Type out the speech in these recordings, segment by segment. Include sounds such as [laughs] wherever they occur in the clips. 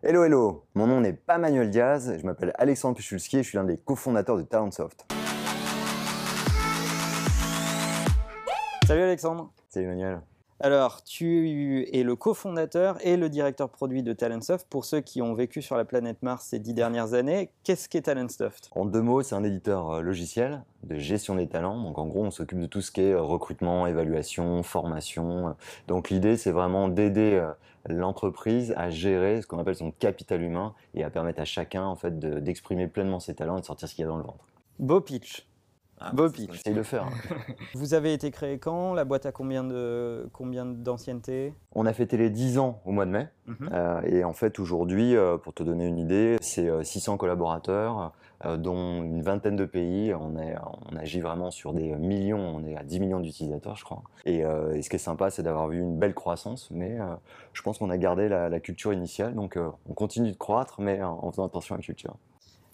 Hello, hello, mon nom n'est pas Manuel Diaz, je m'appelle Alexandre Pichulski et je suis l'un des cofondateurs de Talentsoft. Salut Alexandre. Salut Manuel. Alors, tu es le cofondateur et le directeur produit de Talentsoft. Pour ceux qui ont vécu sur la planète Mars ces dix dernières années, qu'est-ce qu'est Talentsoft? En deux mots, c'est un éditeur euh, logiciel de gestion des talents. Donc en gros, on s'occupe de tout ce qui est euh, recrutement, évaluation, formation. Donc l'idée, c'est vraiment d'aider euh, l'entreprise à gérer ce qu'on appelle son capital humain et à permettre à chacun en fait d'exprimer pleinement ses talents et de sortir ce qu'il y a dans le ventre. Beau pitch. Ah, Beau pitch. J'essaye de faire. Vous avez été créé quand? La boîte a combien de combien d'ancienneté On a fêté les 10 ans au mois de mai. Mhm. Euh, et en fait, aujourd'hui, euh, pour te donner une idée, c'est euh, 600 collaborateurs, euh, dont une vingtaine de pays. On, est, on agit vraiment sur des millions, on est à 10 millions d'utilisateurs, je crois. Et, euh, et ce qui est sympa, c'est d'avoir vu une belle croissance, mais euh, je pense qu'on a gardé la, la culture initiale. Donc, euh, on continue de croître, mais en faisant attention à la culture.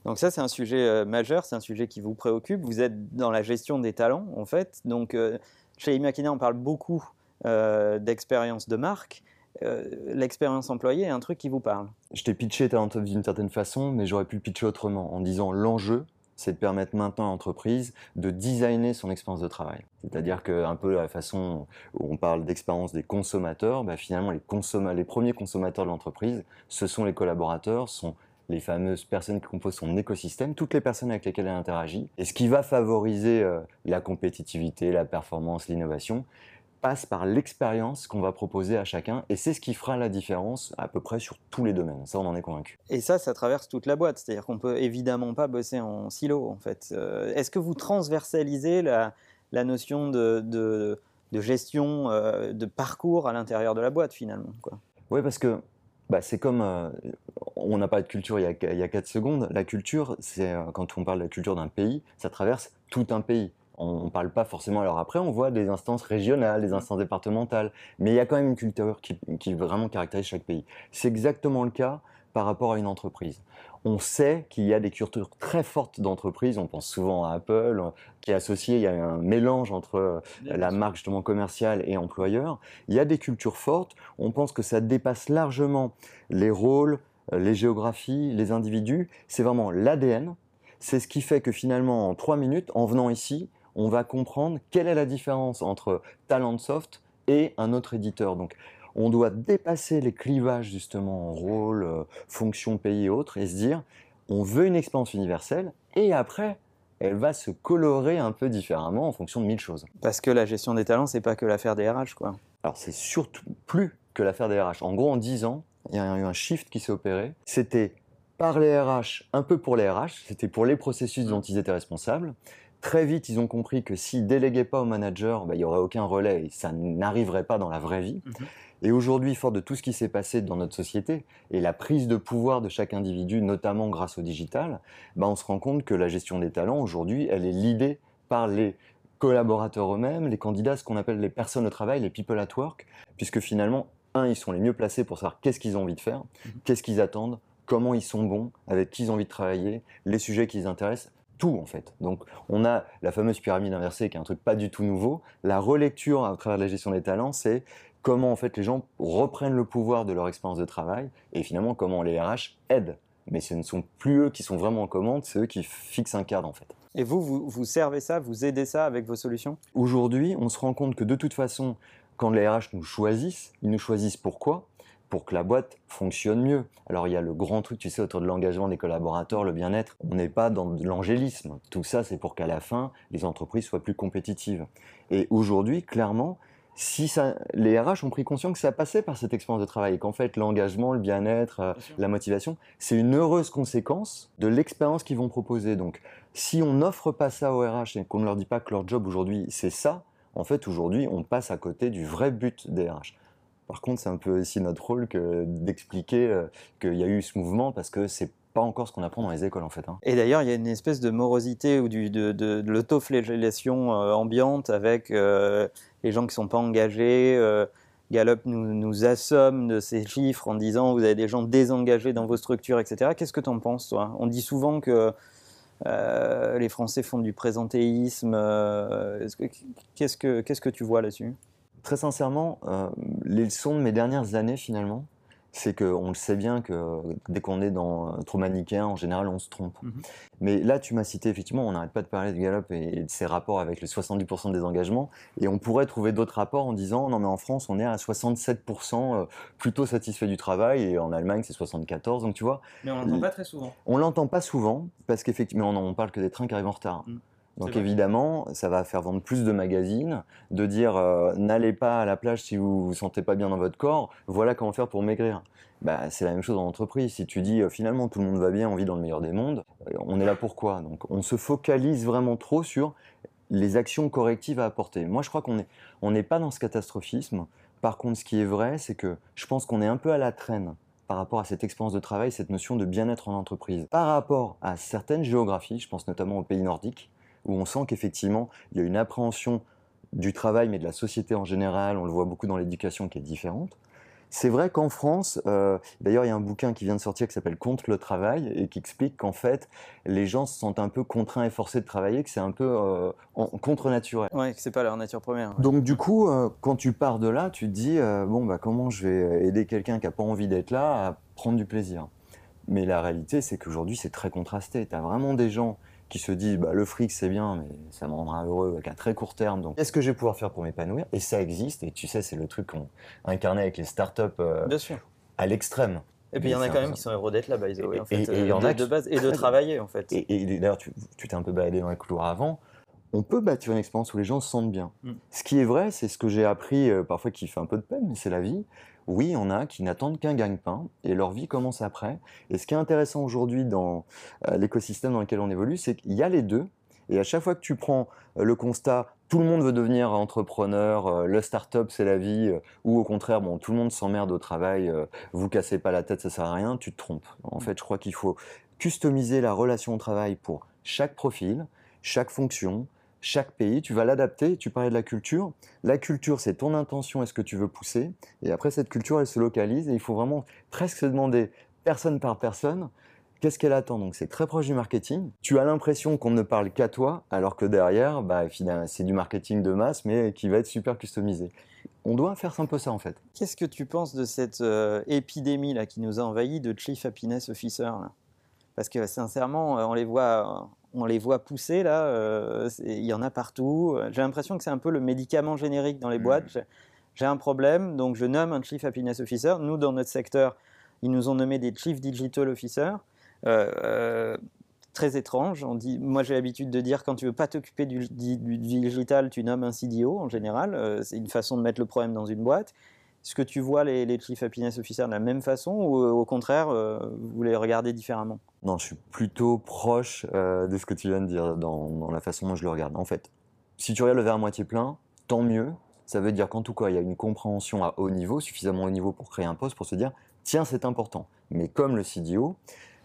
Donc ça, c'est un sujet euh, majeur, c'est un sujet qui vous préoccupe. Vous êtes dans la gestion des talents, en fait. Donc euh, chez Imakina, on parle beaucoup euh, d'expérience de marque. Euh, L'expérience employée est un truc qui vous parle. Je t'ai pitché Talentsoft d'une certaine façon, mais j'aurais pu le pitcher autrement, en disant l'enjeu, c'est de permettre maintenant à l'entreprise de designer son expérience de travail. C'est-à-dire que un peu la façon où on parle d'expérience des consommateurs, bah finalement les, les premiers consommateurs de l'entreprise, ce sont les collaborateurs, sont les fameuses personnes qui composent son écosystème, toutes les personnes avec lesquelles elle interagit. Et ce qui va favoriser euh, la compétitivité, la performance, l'innovation, passe par l'expérience qu'on va proposer à chacun, et c'est ce qui fera la différence à peu près sur tous les domaines. Ça, on en est convaincu. Et ça, ça traverse toute la boîte. C'est-à-dire qu'on peut évidemment pas bosser en silo, en fait. Euh, Est-ce que vous transversalisez la, la notion de, de, de gestion, euh, de parcours à l'intérieur de la boîte, finalement quoi? Oui, parce que bah, c'est comme. euh, on n'a pas de culture il y, a, il y a 4 secondes. La culture, c'est euh, quand on parle de la culture d'un pays, ça traverse tout un pays. On ne parle pas forcément. Alors après, on voit des instances régionales, des instances départementales, mais il y a quand même une culture qui, qui vraiment caractérise chaque pays. C'est exactement le cas par rapport à une entreprise. On sait qu'il y a des cultures très fortes d'entreprises. On pense souvent à Apple, euh, qui est associé. Il y a un mélange entre euh, la marque justement commerciale et employeur. Il y a des cultures fortes. On pense que ça dépasse largement les rôles, euh, les géographies, les individus. C'est vraiment l'ADN. C'est ce qui fait que finalement, en trois minutes, en venant ici, on va comprendre quelle est la différence entre Talentsoft et un autre éditeur. Donc, on doit dépasser les clivages justement en rôle, euh, fonction, pays et autres et se dire, on veut une expérience universelle et après, elle va se colorer un peu différemment en fonction de mille choses. Parce que la gestion des talents, c'est pas que l'affaire des RH, quoi. Alors c'est surtout plus que l'affaire des RH. En gros, en 10 ans, il y a eu un shift qui s'est opéré. C'était par les RH, un peu pour les RH, c'était pour les processus dont ils étaient responsables. Très vite, ils ont compris que s'ils déléguaient pas au manager, bah, il n'y aurait aucun relais et ça n'arriverait pas dans la vraie vie. Mhm. Et aujourd'hui, fort de tout ce qui s'est passé dans notre société et la prise de pouvoir de chaque individu, notamment grâce au digital, bah, on se rend compte que la gestion des talents, aujourd'hui, elle est l'idée par les collaborateurs eux-mêmes, les candidats, ce qu'on appelle les personnes au travail, les people at work, puisque finalement, un, ils sont les mieux placés pour savoir qu'est-ce qu'ils ont envie de faire, qu'est-ce qu'ils attendent, comment ils sont bons, avec qui ils ont envie de travailler, les sujets qui les intéressent, tout en fait. Donc on a la fameuse pyramide inversée qui est un truc pas du tout nouveau. La relecture à travers la gestion des talents, c'est comment en fait les gens reprennent le pouvoir de leur expérience de travail et finalement comment les RH aident. Mais ce ne sont plus eux qui sont vraiment en commande, c'est eux qui fixent un cadre en fait. Et vous, vous, vous servez ça, vous aidez ça avec vos solutions? Aujourd'hui, on se rend compte que de toute façon, quand les RH nous choisissent, ils nous choisissent pourquoi? Pour que la boîte fonctionne mieux. Alors il y a le grand truc, tu sais, autour de l'engagement des collaborateurs, le bien-être. On n'est pas dans de l'angélisme. Tout ça, c'est pour qu'à la fin, les entreprises soient plus compétitives. Et aujourd'hui, clairement, si ça, les RH ont pris conscience que ça passait par cette expérience de travail et qu'en fait l'engagement, le bien-être, euh, la motivation, c'est une heureuse conséquence de l'expérience qu'ils vont proposer. Donc si on n'offre pas ça aux RH et qu'on ne leur dit pas que leur job aujourd'hui c'est ça, en fait aujourd'hui on passe à côté du vrai but des RH. Par contre, c'est un peu aussi notre rôle que d'expliquer euh, qu'il y a eu ce mouvement parce que c'est pas encore ce qu'on apprend dans les écoles en fait. hein. Et d'ailleurs, il y a une espèce de morosité ou de, l'autoflagellation euh, ambiante avec euh, les gens qui sont pas engagés. euh, Gallup nous, assomme de ces chiffres en disant vous avez des gens désengagés dans vos structures, etc. Qu'est-ce que tu en penses, toi? On dit souvent que les Français font du présentéisme. est-ce que- Qu'est-ce que qu'est-ce que tu vois là-dessus? Très sincèrement, euh, les leçons de mes dernières années finalement, c'est qu'on le sait bien que dès qu'on est dans trop manichéen, en général, on se trompe. Mhm. Mais là, tu m'as cité, effectivement, on n'arrête pas de parler de Gallup et de ses rapports avec les 70% des engagements, et on pourrait trouver d'autres rapports en disant, non mais en France, on est à 67% euh, plutôt satisfait du travail, et en Allemagne, c'est 74%, donc tu vois. Mais on l'entend pas très souvent. On l'entend pas souvent, parce qu'effectivement, on, on parle que des trains qui arrivent en retard. Mm. Donc évidemment, ça va faire vendre plus de magazines, de dire euh, n'allez pas à la plage si vous vous sentez pas bien dans votre corps, voilà comment faire pour maigrir. Bah, c'est la même chose en entreprise. Si tu dis euh, finalement tout le monde va bien, on vit dans le meilleur des mondes, euh, on est là pourquoi Donc on se focalise vraiment trop sur les actions correctives à apporter. Moi je crois qu'on est on n'est pas dans ce catastrophisme. Par contre, ce qui est vrai, c'est que je pense qu'on est un peu à la traîne par rapport à cette expérience de travail, cette notion de bien-être en entreprise. Par rapport à certaines géographies, je pense notamment aux pays nordiques, où on sent qu'effectivement, il y a une appréhension du travail, mais de la société en général, on le voit beaucoup dans l'éducation qui est différente. C'est vrai qu'en France, euh, d'ailleurs, il y a un bouquin qui vient de sortir qui s'appelle Contre le travail et qui explique qu'en fait, les gens se sentent un peu contraints et forcés de travailler, que c'est un peu euh, en- contre-naturel. Ouais, que c'est pas leur nature première. ouais. Donc du coup, euh, quand tu pars de là, tu te dis bon bah comment je vais aider quelqu'un qui a pas envie d'être là à prendre du plaisir? Mais la réalité, c'est qu'aujourd'hui, c'est très contrasté. Tu as vraiment des gens qui se disent bah, le fric c'est bien, mais ça me rendra heureux qu'à très court terme. Donc qu'est-ce que je vais pouvoir faire pour m'épanouir? Et ça existe. Et tu sais, c'est le truc qu'on incarnait avec les startups euh, Bien sûr. à l'extrême. Et puis il y en a quand même qui sont heureux d'être là, by the way, en Et- fait, et- et il y en a de, base et de travailler en fait. Et, d'ailleurs, tu tu t'es un peu baladé dans les couloirs avant. On peut bâtir une expérience où les gens se sentent bien. Mm. Ce qui est vrai, c'est ce que j'ai appris, euh, parfois qui fait un peu de peine, mais c'est la vie. Oui, il y en a qui n'attendent qu'un gagne-pain et leur vie commence après. Et ce qui est intéressant aujourd'hui dans euh, l'écosystème dans lequel on évolue, c'est qu'il y a les deux. Et à chaque fois que tu prends euh, le constat, tout le monde veut devenir entrepreneur, euh, le start-up c'est la vie, ou au contraire, bon, tout le monde s'emmerde au travail, vous cassez pas la tête, ça sert à rien, tu te trompes. En fait, je crois qu'il faut customiser la relation au travail pour chaque profil, chaque fonction, chaque pays. Tu vas l'adapter. Tu parlais de la culture. La culture, c'est ton intention et ce que tu veux pousser. Et après, cette culture, elle se localise et il faut vraiment presque se demander personne par personne. Qu'est-ce qu'elle attend? Donc c'est très proche du marketing. Tu as l'impression qu'on ne parle qu'à toi, alors que derrière, bah, c'est du marketing de masse, mais qui va être super customisé. On doit faire un peu ça en fait. Qu'est-ce que tu penses de cette euh, épidémie là qui nous a envahi de Chief Happiness Officer là? Parce que sincèrement, euh, on les voit, on les voit pousser là. euh, Il y en a partout. J'ai l'impression que c'est un peu le médicament générique dans les Mm. boîtes. J'ai- un problème, donc je nomme un Chief Happiness Officer. Nous, dans notre secteur, ils nous ont nommé des Chief Digital Officer. Euh, euh, très étrange. On dit, moi, j'ai l'habitude de dire quand tu veux pas t'occuper du, du- du digital, tu nommes un CDO en général. C'est une façon de mettre le problème dans une boîte. Est-ce que tu vois les, les Chief Happiness Officers de la même façon ou euh, au contraire, euh, vous les regardez différemment? Non, je suis plutôt proche euh, de ce que tu viens de dire dans, la façon dont je le regarde. En fait, si tu regardes le verre à moitié plein, tant mieux. Ça veut dire qu'en tout cas, il y a une compréhension à haut niveau, suffisamment haut niveau pour créer un poste, pour se dire, tiens, c'est important. Mais comme le CDO,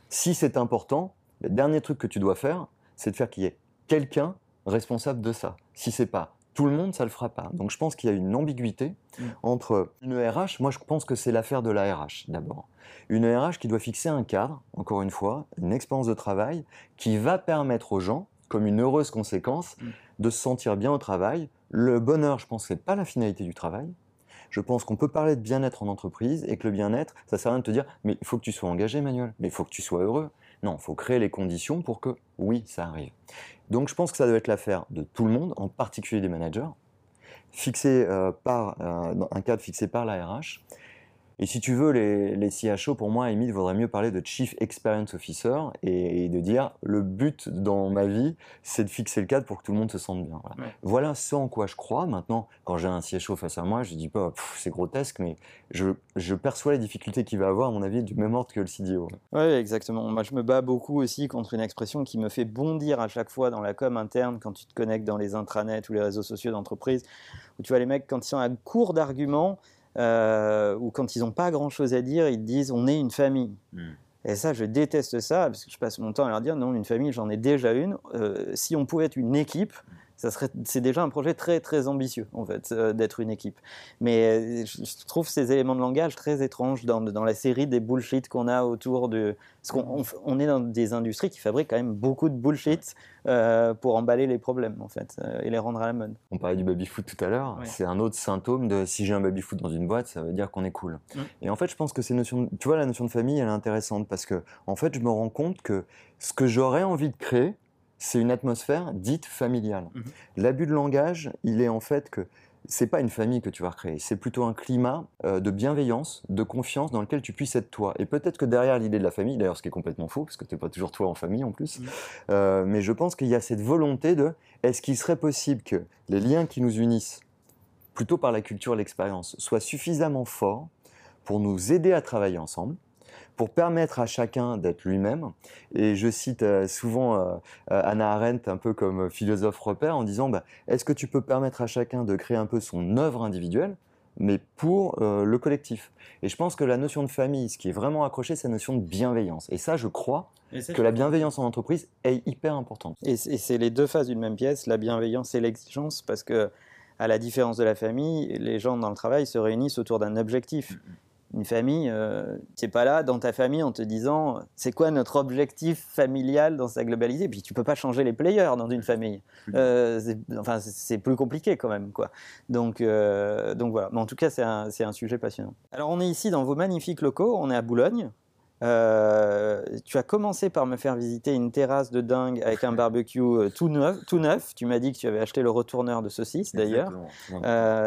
si c'est important, le dernier truc que tu dois faire, c'est de faire qu'il y ait quelqu'un responsable de ça. Si c'est pas tout le monde, ça le fera pas. Donc je pense qu'il y a une ambiguïté Mm. entre une RH. Moi, je pense que c'est l'affaire de la RH d'abord. Une RH qui doit fixer un cadre, encore une fois, une expérience de travail qui va permettre aux gens, comme une heureuse conséquence, Mm. de se sentir bien au travail. Le bonheur, je pense, c'est pas la finalité du travail. Je pense qu'on peut parler de bien-être en entreprise et que le bien-être, ça sert à rien de te dire, mais il faut que tu sois engagé, Manuel, mais il faut que tu sois heureux. Non, il faut créer les conditions pour que, oui, ça arrive. Donc je pense que ça doit être l'affaire de tout le monde, en particulier des managers, fixé euh, par euh, un cadre fixé par la RH. Et si tu veux, les, les CHO, pour moi, Emile, vaudrait mieux parler de Chief Experience Officer et, et de dire le but dans ma vie, c'est de fixer le cadre pour que tout le monde se sente bien. Voilà, Ouais. Voilà ce en quoi je crois. Maintenant, quand j'ai un CHO face à moi, je dis pas c'est grotesque, mais je, je perçois les difficultés qu'il va avoir, à mon avis, du même ordre que le CDO. Oui, exactement. Moi, je me bats beaucoup aussi contre une expression qui me fait bondir à chaque fois dans la com interne quand tu te connectes dans les intranets ou les réseaux sociaux d'entreprise, où tu vois les mecs, quand ils sont à court d'arguments euh, ou quand ils n'ont pas grand-chose à dire, ils disent on est une famille. Et ça, je déteste ça, parce que je passe mon temps à leur dire non, une famille, j'en ai déjà une. Euh, si on pouvait être une équipe, Ça serait, c'est déjà un projet très très ambitieux en fait euh, d'être une équipe. Mais euh, je trouve ces éléments de langage très étranges dans, dans la série des bullshit qu'on a autour de. Parce qu'on on, est dans des industries qui fabriquent quand même beaucoup de bullshit euh, pour emballer les problèmes en fait et les rendre à la mode. On parlait du baby foot tout à l'heure. C'est un autre symptôme de si j'ai un baby foot dans une boîte, ça veut dire qu'on est cool. Et en fait, je pense que ces notions, tu vois, la notion de famille, elle est intéressante parce que en fait, je me rends compte que ce que j'aurais envie de créer, c'est une atmosphère dite familiale. Mhm. L'abus de langage, il est en fait que c'est pas une famille que tu vas recréer, c'est plutôt un climat euh, de bienveillance, de confiance dans lequel tu puisses être toi. Et peut-être que derrière l'idée de la famille, d'ailleurs ce qui est complètement faux, parce que tu n'es pas toujours toi en famille en plus, mhm. euh, mais je pense qu'il y a cette volonté de, est-ce qu'il serait possible que les liens qui nous unissent, plutôt par la culture et l'expérience, soient suffisamment forts pour nous aider à travailler ensemble pour permettre à chacun d'être lui-même. Et je cite euh, souvent euh, euh, Anna Arendt un peu comme philosophe repère en disant bah, est-ce que tu peux permettre à chacun de créer un peu son œuvre individuelle mais pour le collectif? Et je pense que la notion de famille, ce qui est vraiment accroché, c'est la notion de bienveillance. Et ça, je crois que la bienveillance en entreprise est hyper importante. Et c'est les deux phases d'une même pièce, la bienveillance et l'exigence, parce que à la différence de la famille, les gens dans le travail se réunissent autour d'un objectif. Une famille, euh, tu n'es pas là dans ta famille en te disant c'est quoi notre objectif familial dans sa globalité? Puis tu peux pas changer les players dans une famille. Euh, enfin, c'est plus compliqué quand même. Quoi. Donc, euh, donc voilà. Mais en tout cas, c'est un, un, sujet passionnant. Alors, on est ici dans vos magnifiques locaux. On est à Boulogne. Euh, tu as commencé par me faire visiter une terrasse de dingue avec un [laughs] barbecue tout neuf. Tout neuf. Tu m'as dit que tu avais acheté le retourneur de saucisses d'ailleurs.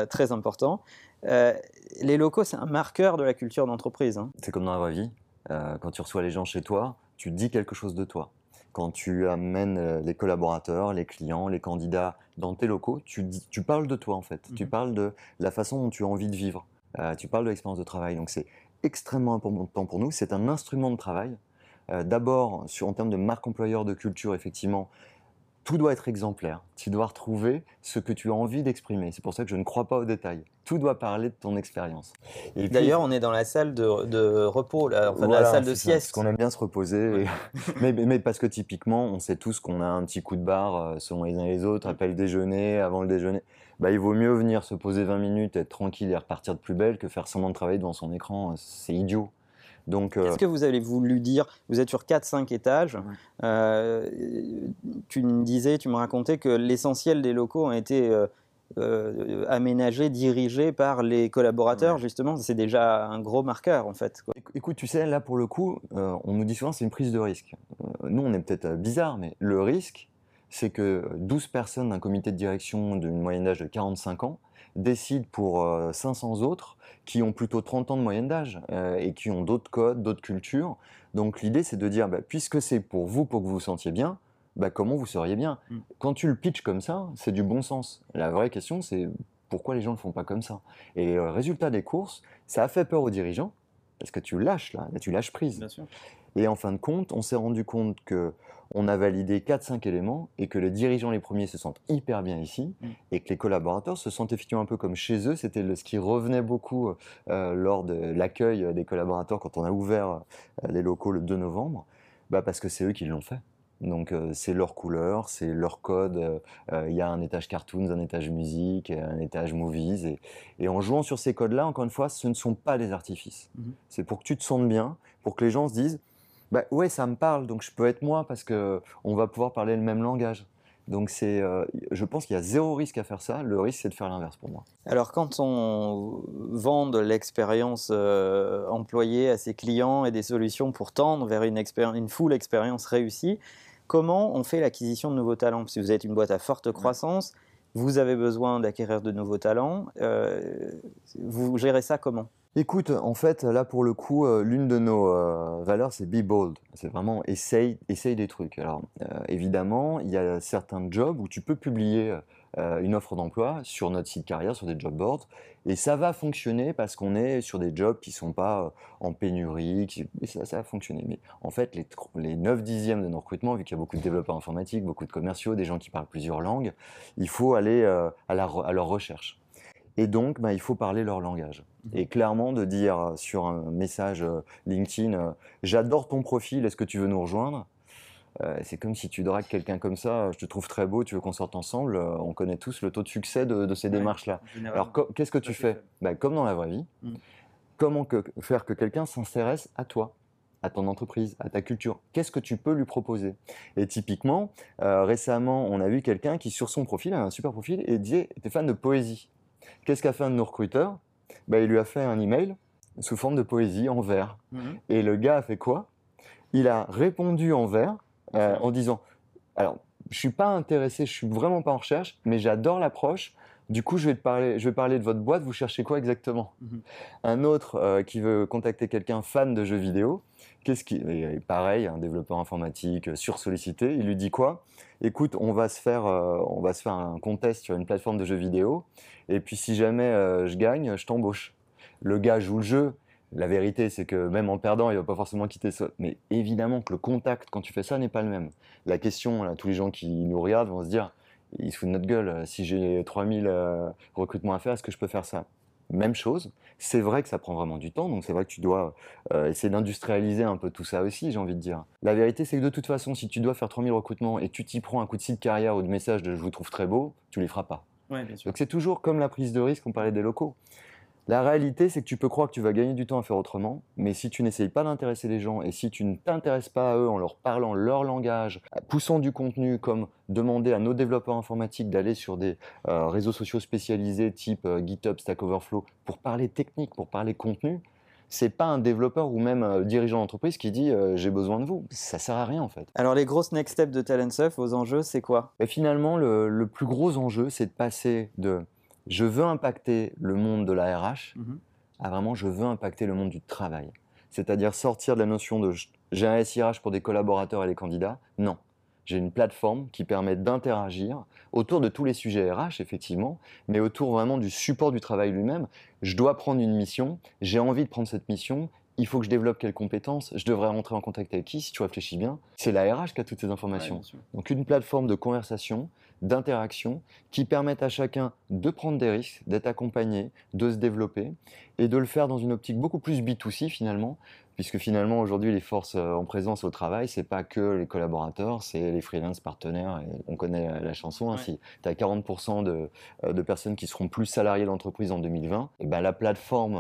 très important. Euh, les locaux, c'est un marqueur de la culture d'entreprise. Hein. C'est comme dans la vraie vie. Euh, quand tu reçois les gens chez toi, tu dis quelque chose de toi. Quand tu amènes euh, les collaborateurs, les clients, les candidats dans tes locaux, tu, tu parles de toi en fait. Tu mhm. parles de la façon dont tu as envie de vivre. tu parles de l'expérience de travail. Donc c'est extrêmement important pour nous. C'est un instrument de travail. D'abord, en termes de marque employeur, de culture, effectivement, tout doit être exemplaire. Tu dois retrouver ce que tu as envie d'exprimer. C'est pour ça que je ne crois pas aux détails. Tout doit parler de ton expérience. D'ailleurs, on est dans la salle de, repos, enfin la salle de sieste. Parce qu'on aime bien se reposer. [laughs] mais, parce que typiquement, on sait tous qu'on a un petit coup de barre euh, selon les uns et les autres, après le déjeuner, avant le déjeuner. Bah, il vaut mieux venir se poser 20 minutes, être tranquille et repartir de plus belle que faire semblant de travailler devant son écran. C'est idiot. Donc, Qu'est-ce euh, que vous avez voulu dire? Vous êtes sur 4-5 étages. Euh, tu me disais, tu me racontais que l'essentiel des locaux ont été euh, aménagés, dirigés par les collaborateurs, justement. C'est déjà un gros marqueur, en fait. Écoute, tu sais, là, pour le coup, on nous dit souvent c'est une prise de risque. nous, on est peut-être bizarre, mais le risque, c'est que 12 personnes d'un comité de direction d'une moyenne d'âge de 45 ans décident pour 500 autres qui ont plutôt 30 ans de moyenne d'âge euh, et qui ont d'autres codes, d'autres cultures. Donc l'idée, c'est de dire, bah, puisque c'est pour vous, pour que vous vous sentiez bien, bah, comment vous seriez bien? Mm. Quand tu le pitches comme ça, c'est du bon sens. La vraie question, c'est pourquoi les gens ne le font pas comme ça? Et le résultat des courses, ça a fait peur aux dirigeants, parce que tu lâches là, là tu lâches prise. Bien sûr. Et en fin de compte, on s'est rendu compte que on a validé 4-5 éléments et que les dirigeants les premiers se sentent hyper bien ici mm. et que les collaborateurs se sentent effectivement un peu comme chez eux. C'était ce qui revenait beaucoup euh, lors de l'accueil des collaborateurs quand on a ouvert euh, les locaux le 2 novembre, bah parce que c'est eux qui l'ont fait. Donc euh, c'est leur couleur, c'est leur code. Il y a un étage cartoons, un étage musique, un étage movies. Et, et en jouant sur ces codes-là, encore une fois, ce ne sont pas des artifices. Mm-hmm. C'est pour que tu te sentes bien, pour que les gens se disent bah, ouais, ça me parle, donc je peux être moi parce que on va pouvoir parler le même langage. Donc c'est, euh, je pense qu'il y a zéro risque à faire ça. Le risque, c'est de faire l'inverse pour moi. Alors quand on vend de l'expérience euh, employée à ses clients et des solutions pour tendre vers une, une full expérience réussie, comment on fait l'acquisition de nouveaux talents? Si vous êtes une boîte à forte croissance, vous avez besoin d'acquérir de nouveaux talents. Euh, vous gérez ça comment? Écoute, en fait, là pour le coup, euh, l'une de nos euh, valeurs, c'est be bold. C'est vraiment essaye, essaye des trucs. Alors, euh, évidemment, il y a certains jobs où tu peux publier une offre d'emploi sur notre site carrière, sur des job boards, et ça va fonctionner parce qu'on est sur des jobs qui sont pas en pénurie, et ça, ça va fonctionner. Mais en fait, les, les 9 dixièmes de nos recrutements, vu qu'il y a beaucoup de développeurs informatiques, beaucoup de commerciaux, des gens qui parlent plusieurs langues, il faut aller à leur recherche. Et donc, bah, il faut parler leur langage. Mmh. Et clairement, de dire euh, sur un message euh, LinkedIn, euh, j'adore ton profil, est-ce que tu veux nous rejoindre? Euh, c'est comme si tu dragues quelqu'un comme ça, je te trouve très beau, tu veux qu'on sorte ensemble? Euh, on connaît tous le taux de succès de, ces démarches-là. Alors, qu'est-ce que tu fais bah, Comme dans la vraie vie, mm. comment faire que quelqu'un s'intéresse à toi à ton entreprise, à ta culture? Qu'est-ce que tu peux lui proposer? Et typiquement, euh, récemment, on a vu quelqu'un qui, sur son profil, a un super profil et disait était fan de poésie. Qu'est-ce qu'a fait un de nos recruteurs? Bah, Il lui a fait un email sous forme de poésie en vers. Mhm. Et le gars a fait quoi? Il a répondu en vers euh, en disant Alors, je suis pas intéressé, je suis vraiment pas en recherche, mais j'adore l'approche. Du coup, je vais, te parler, je vais parler de votre boîte. Vous cherchez quoi exactement? Mhm. Un autre euh, qui veut contacter quelqu'un fan de jeux vidéo, qu'est-ce qui, pareil, un développeur informatique euh, sursollicité, il lui dit quoi? Écoute, on va se faire, on va se faire un contest sur une plateforme de jeux vidéo, et puis si jamais je gagne, je t'embauche le gars joue le jeu. La vérité, c'est que même en perdant, il va pas forcément quitter ça. Mais évidemment que le contact, quand tu fais ça, n'est pas le même. La question, tous les gens qui nous regardent vont se dire, ils se foutent de notre gueule. Si j'ai 3000 euh, recrutements à faire, est-ce que je peux faire ça? Même chose. C'est vrai que ça prend vraiment du temps, donc c'est vrai que tu dois euh, essayer d'industrialiser un peu tout ça aussi, j'ai envie de dire. La vérité, c'est que de toute façon, si tu dois faire 3000 recrutements et tu t'y prends un coup de site carrière ou de message de je vous trouve très beau, tu les feras pas. Donc c'est toujours comme la prise de risque, on parlait des locaux. La réalité, c'est que tu peux croire que tu vas gagner du temps à faire autrement, mais si tu n'essayes pas d'intéresser les gens et si tu ne t'intéresses pas à eux en leur parlant leur langage, poussant du contenu comme demander à nos développeurs informatiques d'aller sur des euh, réseaux sociaux spécialisés type euh, GitHub, Stack Overflow pour parler technique, pour parler contenu, c'est pas un développeur ou même euh, dirigeant d'entreprise qui dit j'ai besoin de vous. Ça sert à rien en fait. Alors les grosses next steps de Talentsoft, vos enjeux, c'est quoi? Et Finalement, le, le, plus gros enjeu, c'est de passer de je veux impacter le monde de la RH mhm. à vraiment je veux impacter le monde du travail. C'est-à-dire sortir de la notion de j'ai un SIRH pour des collaborateurs et les candidats. Non. J'ai une plateforme qui permet d'interagir autour de tous les sujets RH, effectivement, mais autour vraiment du support du travail lui-même. Je dois prendre une mission, j'ai envie de prendre cette mission, il faut que je développe quelles compétences, je devrais rentrer en contact avec qui, si tu réfléchis bien. C'est la RH qui a toutes ces informations. Donc une plateforme de conversation, d'interaction, qui permettent à chacun de prendre des risques, d'être accompagné, de se développer, et de le faire dans une optique beaucoup plus B2C finalement, puisque finalement aujourd'hui les forces euh, en présence au travail, c'est pas que les collaborateurs, c'est les freelance partenaires, et on connaît la chanson, ainsi. tu as 40% de, euh, de, personnes qui seront plus salariées de l'entreprise en 2020, et ben la plateforme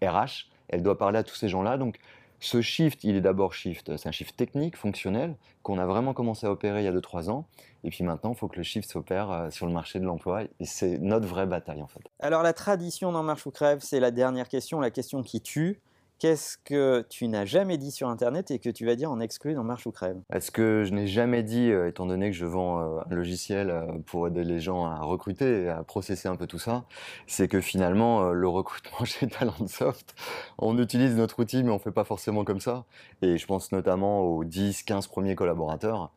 RH, euh, elle doit parler à tous ces gens-là. Donc, ce shift, il est d'abord shift, c'est un shift technique, fonctionnel, qu'on a vraiment commencé à opérer il y a 2-3 ans. Et puis maintenant, il faut que le shift s'opère euh, sur le marché de l'emploi. Et c'est notre vraie bataille, en fait. Alors, la tradition dans Marche ou Crève, c'est la dernière question, la question qui tue. Qu'est-ce que tu n'as jamais dit sur Internet et que tu vas dire en exclu dans Marche ou Crève? Ce que je n'ai jamais dit, euh, étant donné que je vends euh, un logiciel euh, pour aider les gens à recruter et à processer un peu tout ça, c'est que finalement, le recrutement [laughs] chez Talentsoft, on utilise notre outil, mais on ne fait pas forcément comme ça. Et je pense notamment aux 10, 15 premiers collaborateurs.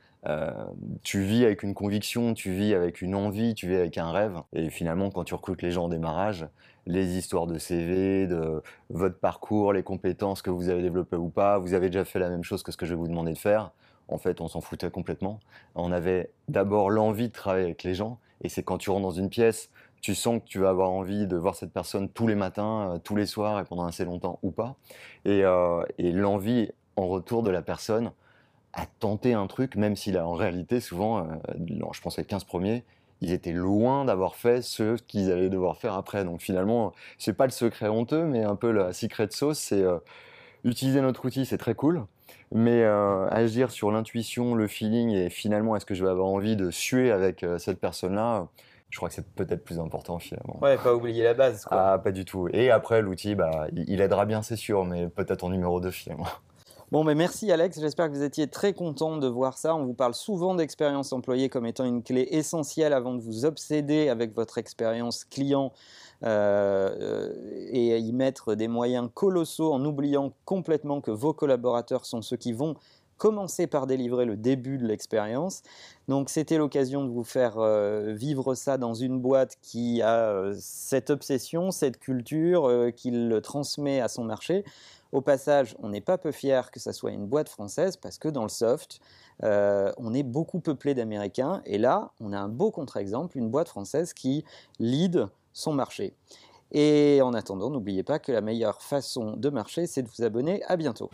Tu vis avec une conviction, tu vis avec une envie, tu vis avec un rêve. Et finalement, quand tu recrutes les gens en démarrage, les histoires de CV, de votre parcours, les compétences que vous avez développées ou pas. Vous avez déjà fait la même chose que ce que je vais vous demander de faire. En fait, on s'en foutait complètement. On avait d'abord l'envie de travailler avec les gens. Et c'est quand tu rentres dans une pièce, tu sens que tu vas avoir envie de voir cette personne tous les matins, euh, tous les soirs et pendant assez longtemps ou pas. Et, euh, et l'envie en retour de la personne à tenter un truc, même s'il a en réalité souvent, euh, je pense les 15 premiers, ils étaient loin d'avoir fait ce qu'ils allaient devoir faire après. Donc finalement, c'est pas le secret honteux, mais un peu la secret sauce, c'est euh, utiliser notre outil, c'est très cool. Mais euh, agir sur l'intuition, le feeling et finalement, est-ce que je vais avoir envie de suer avec euh, cette personne-là? Je crois que c'est peut-être plus important finalement. Ouais, pas oublier la base. Quoi. Ah, pas du tout. Et après, l'outil, bah, il aidera bien, c'est sûr, mais peut-être en numéro 2 finalement. Bon, mais merci Alex, j'espère que vous étiez très content de voir ça. On vous parle souvent d'expérience employée comme étant une clé essentielle avant de vous obséder avec votre expérience client euh, et y mettre des moyens colossaux en oubliant complètement que vos collaborateurs sont ceux qui vont commencer par délivrer le début de l'expérience. Donc c'était l'occasion de vous faire euh, vivre ça dans une boîte qui a euh, cette obsession, cette culture, qu'il transmet à son marché. Au passage, on n'est pas peu fier que ça soit une boîte française parce que dans le soft, euh, on est beaucoup peuplé d'Américains. Et là, on a un beau contre-exemple, une boîte française qui lead son marché. Et en attendant, n'oubliez pas que la meilleure façon de marcher, c'est de vous abonner. À bientôt.